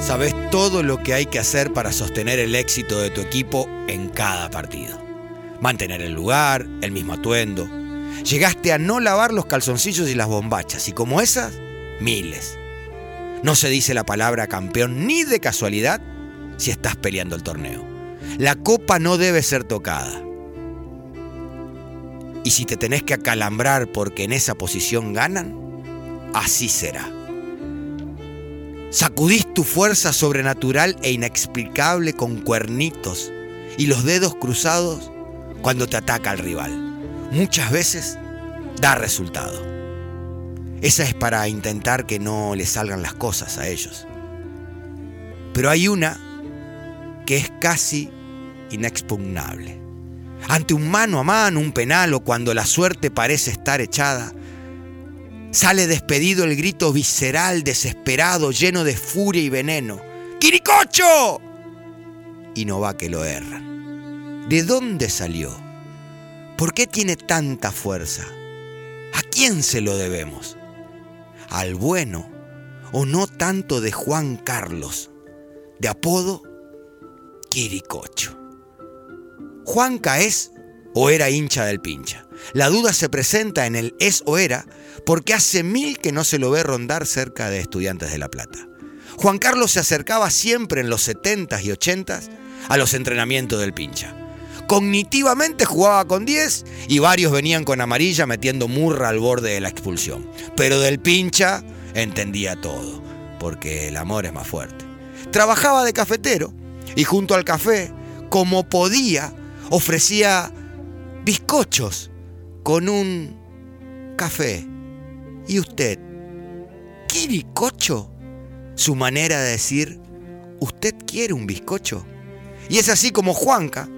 Sabes todo lo que hay que hacer para sostener el éxito de tu equipo en cada partido. Mantener el lugar, el mismo atuendo. Llegaste a no lavar los calzoncillos y las bombachas, y como esas, miles. No se dice la palabra campeón ni de casualidad si estás peleando el torneo. La copa no debe ser tocada. Y si te tenés que acalambrar porque en esa posición ganan, así será. Sacudís tu fuerza sobrenatural e inexplicable con cuernitos y los dedos cruzados cuando te ataca el rival. Muchas veces da resultado. Esa es para intentar que no le salgan las cosas a ellos. Pero hay una que es casi inexpugnable. Ante un mano a mano, un penal o cuando la suerte parece estar echada, sale despedido el grito visceral, desesperado, lleno de furia y veneno. ¡Quiricocho! Y no va que lo erran. ¿De dónde salió? ¿Por qué tiene tanta fuerza? ¿A quién se lo debemos? ¿Al bueno o no tanto de Juan Carlos, de apodo Quiricocho? ¿Juanca es o era hincha del pincha? La duda se presenta en el es o era porque hace mil que no se lo ve rondar cerca de estudiantes de La Plata. Juan Carlos se acercaba siempre en los 70s y 80s a los entrenamientos del pincha. Cognitivamente jugaba con 10 y varios venían con amarilla metiendo murra al borde de la expulsión. Pero del pincha entendía todo, porque el amor es más fuerte. Trabajaba de cafetero y junto al café, como podía, ofrecía bizcochos con un café. ¿Y usted? ¿Quiricocho? Su manera de decir, ¿usted quiere un bizcocho? Y es así como Juanca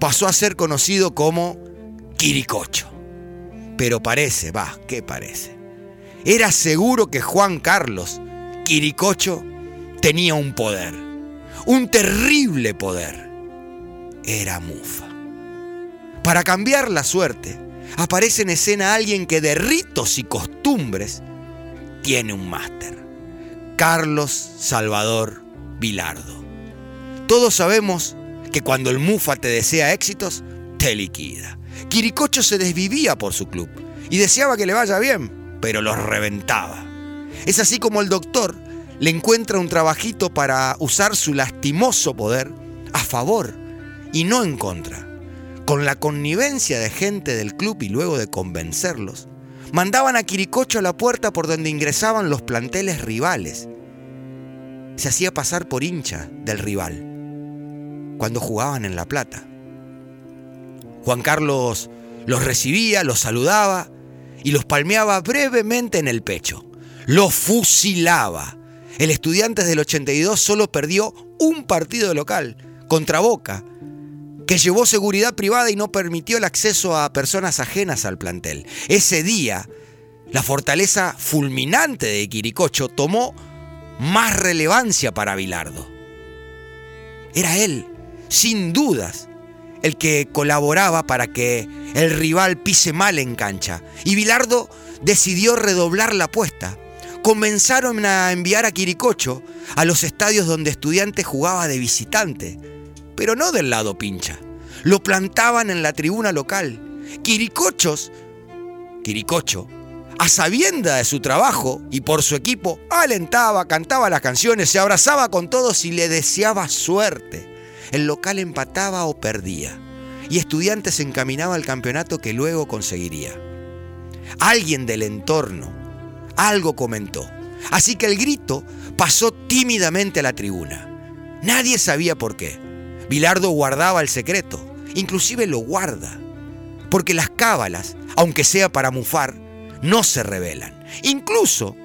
pasó a ser conocido como Quiricocho. Pero parece, va, ¿qué parece? Era seguro que Juan Carlos, Quiricocho, tenía un poder, un terrible poder. Era mufa. Para cambiar la suerte, aparece en escena alguien que de ritos y costumbres tiene un máster. Carlos Salvador Vilardo. Todos sabemos que cuando el Mufa te desea éxitos, te liquida. Quiricocho se desvivía por su club y deseaba que le vaya bien, pero los reventaba. Es así como el doctor le encuentra un trabajito para usar su lastimoso poder a favor y no en contra. Con la connivencia de gente del club y luego de convencerlos, mandaban a Quiricocho a la puerta por donde ingresaban los planteles rivales. Se hacía pasar por hincha del rival cuando jugaban en La Plata. Juan Carlos los recibía, los saludaba y los palmeaba brevemente en el pecho. Los fusilaba. El Estudiantes del 82 solo perdió un partido local contra Boca, que llevó seguridad privada y no permitió el acceso a personas ajenas al plantel. Ese día, la fortaleza fulminante de Quiricocho tomó más relevancia para Bilardo. Era él sin dudas, el que colaboraba para que el rival pise mal en cancha. Y Bilardo decidió redoblar la apuesta. Comenzaron a enviar a Quiricocho a los estadios donde estudiantes jugaba de visitante, pero no del lado pincha. Lo plantaban en la tribuna local. Quiricochos, Quiricocho, a sabienda de su trabajo y por su equipo, alentaba, cantaba las canciones, se abrazaba con todos y le deseaba suerte el local empataba o perdía, y estudiantes se encaminaba al campeonato que luego conseguiría. Alguien del entorno algo comentó, así que el grito pasó tímidamente a la tribuna. Nadie sabía por qué. Bilardo guardaba el secreto, inclusive lo guarda, porque las cábalas, aunque sea para mufar, no se revelan. Incluso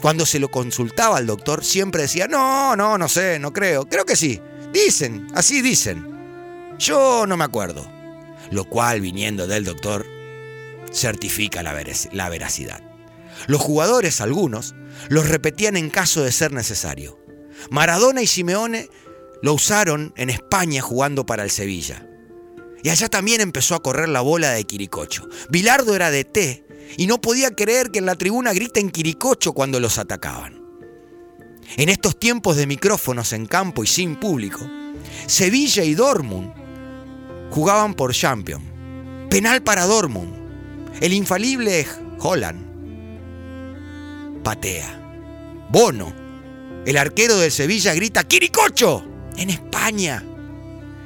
cuando se lo consultaba al doctor, siempre decía, no, no, no sé, no creo, creo que sí. Dicen, así dicen. Yo no me acuerdo. Lo cual, viniendo del doctor, certifica la, la veracidad. Los jugadores, algunos, los repetían en caso de ser necesario. Maradona y Simeone lo usaron en España jugando para el Sevilla. Y allá también empezó a correr la bola de Quiricocho. Bilardo era de T y no podía creer que en la tribuna griten Quiricocho cuando los atacaban. En estos tiempos de micrófonos en campo y sin público, Sevilla y Dortmund jugaban por Champion. Penal para Dortmund. El infalible Holland patea. Bono, el arquero del Sevilla, grita ¡Quiricocho! En España.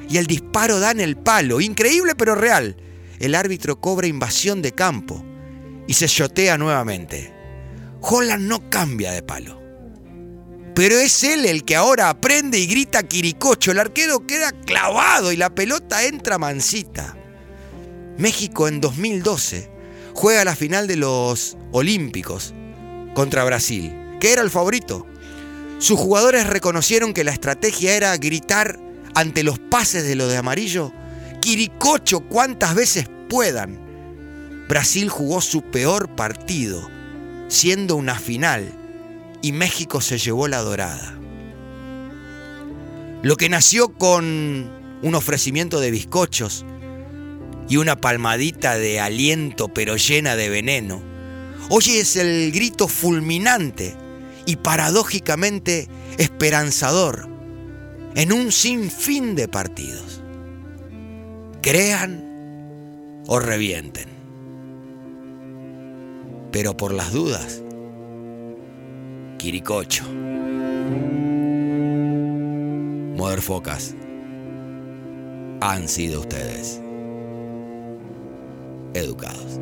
Y el disparo da en el palo. Increíble pero real. El árbitro cobra invasión de campo y se shotea nuevamente. Holland no cambia de palo. Pero es él el que ahora aprende y grita Quiricocho. El arquero queda clavado y la pelota entra mansita. México en 2012 juega la final de los Olímpicos contra Brasil, que era el favorito. Sus jugadores reconocieron que la estrategia era gritar ante los pases de lo de amarillo, Quiricocho cuantas veces puedan. Brasil jugó su peor partido, siendo una final y México se llevó la dorada. Lo que nació con un ofrecimiento de bizcochos y una palmadita de aliento pero llena de veneno, hoy es el grito fulminante y paradójicamente esperanzador en un sinfín de partidos. Crean o revienten. Pero por las dudas, Quiricocho. Focas han sido ustedes educados.